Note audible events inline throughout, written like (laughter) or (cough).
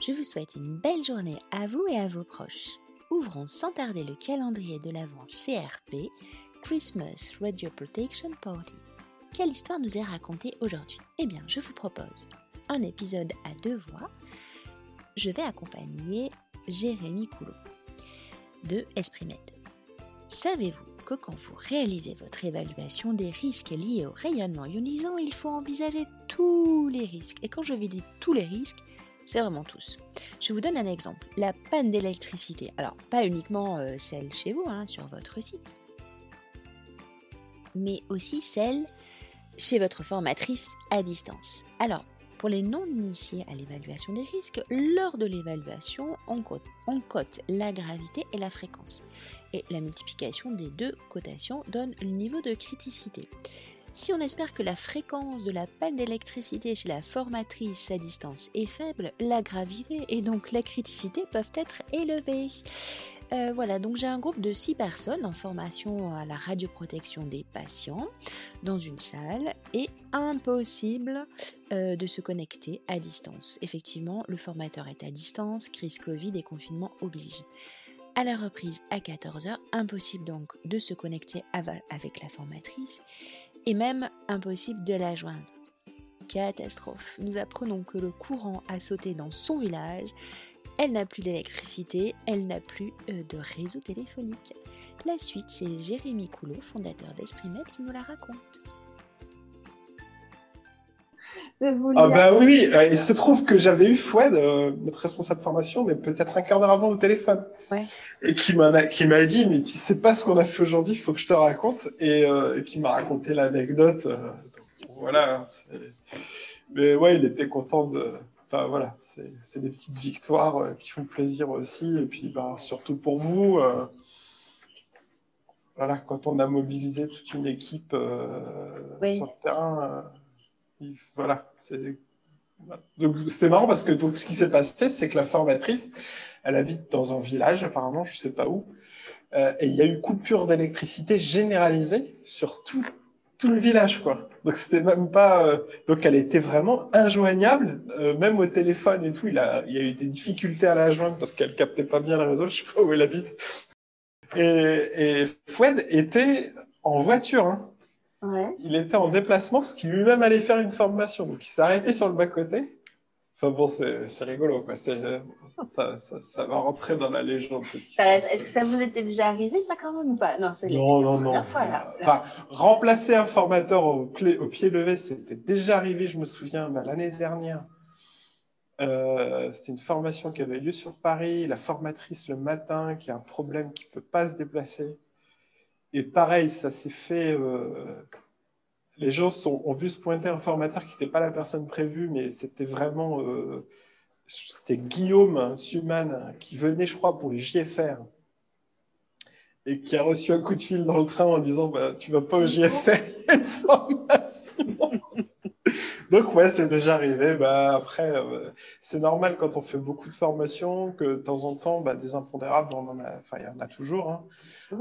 Je vous souhaite une belle journée à vous et à vos proches. Ouvrons sans tarder le calendrier de l'Avent CRP, Christmas Radio Protection Party. Quelle histoire nous est racontée aujourd'hui? Eh bien, je vous propose un épisode à deux voix. Je vais accompagner Jérémy Coulot de EspritMed. Savez-vous que quand vous réalisez votre évaluation des risques liés au rayonnement ionisant, il faut envisager tous les risques. Et quand je vais dire tous les risques, c'est vraiment tous. Je vous donne un exemple. La panne d'électricité. Alors, pas uniquement euh, celle chez vous, hein, sur votre site, mais aussi celle chez votre formatrice à distance. Alors, pour les non-initiés à l'évaluation des risques, lors de l'évaluation, on cote, la gravité et la fréquence. Et la multiplication des deux cotations donne le niveau de criticité. Si on espère que la fréquence de la panne d'électricité chez la formatrice à distance est faible, la gravité et donc la criticité peuvent être élevées. Euh, voilà, donc j'ai un groupe de 6 personnes en formation à la radioprotection des patients dans une salle et impossible euh, de se connecter à distance. Effectivement, le formateur est à distance, crise Covid et confinement oblige. À la reprise à 14h, impossible donc de se connecter avec la formatrice et même impossible de la joindre. Catastrophe. Nous apprenons que le courant a sauté dans son village. Elle n'a plus d'électricité, elle n'a plus euh, de réseau téléphonique. La suite, c'est Jérémy Coulot, fondateur d'EspritMed, qui nous la raconte. Ah bah oui, euh, il se trouve que j'avais eu Fouad, euh, notre responsable de formation, mais peut-être un quart d'heure avant au téléphone. Ouais. Et qui m'a qui m'a dit, mais tu sais pas ce qu'on a fait aujourd'hui, il faut que je te raconte. Et euh, qui m'a raconté l'anecdote. voilà. Hein, mais ouais, il était content de... Enfin voilà, c'est des petites victoires qui font plaisir aussi. Et puis bah, surtout pour vous voilà, quand on a mobilisé toute une équipe sur le terrain, voilà, c'est. c'était marrant parce que donc, ce qui s'est passé, c'est que la formatrice, elle habite dans un village, apparemment, je sais pas où, euh, et il y a eu coupure d'électricité généralisée sur tout, tout le village, quoi. Donc c'était même pas, euh, donc elle était vraiment injoignable, euh, même au téléphone et tout. Il a, il y a eu des difficultés à la joindre parce qu'elle captait pas bien le réseau. Je sais pas où elle habite. Et, et Foued était en voiture, hein. Il était en déplacement parce qu'il lui-même allait faire une formation. Donc il s'est arrêté sur le bas-côté. Enfin bon, c'est rigolo. Quoi. Ça, ça, ça, va rentrer dans la légende. Est-ce que ça vous était déjà arrivé, ça quand même ou pas? Non, non, non. non. Enfin, remplacer un formateur au, au pied levé, c'était déjà arrivé, je me souviens, bah, l'année dernière. Euh, c'était une formation qui avait lieu sur Paris. La formatrice le matin qui a un problème qui ne peut pas se déplacer. Et pareil, ça s'est fait. Euh, les gens sont, ont vu se pointer un formateur qui n'était pas la personne prévue, mais c'était vraiment. Euh, c'était Guillaume Suman qui venait, je crois, pour les JFR et qui a reçu un coup de fil dans le train en disant bah, Tu vas pas au JFR, (laughs) une formation. Donc, ouais, c'est déjà arrivé. Bah, après, euh, c'est normal quand on fait beaucoup de formations que de temps en temps, bah, des impondérables, on en a, enfin, il y en a toujours. Hein.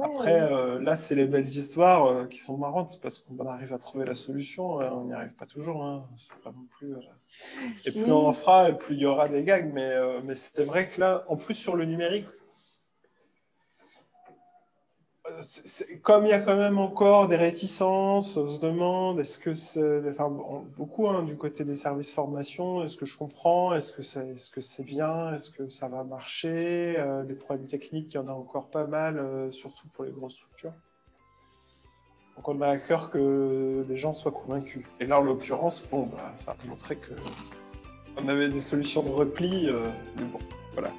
Après, euh, là, c'est les belles histoires euh, qui sont marrantes parce qu'on arrive à trouver la solution. On n'y arrive pas toujours. Hein. Pas non plus, Et plus on en fera, et plus il y aura des gags. Mais, mais c'est vrai que là, en plus, sur le numérique, comme il y a quand même encore des réticences, on se demande est-ce que c'est, enfin, beaucoup hein, du côté des services formation, est-ce que je comprends, est-ce que c'est, bien, est-ce que ça va marcher, euh, les problèmes techniques, il y en a encore pas mal, euh, surtout pour les grosses structures. Donc on a à cœur que les gens soient convaincus. Et là, en l'occurrence, bon, bah, ça a montré que on avait des solutions de repli, euh, mais bon, voilà.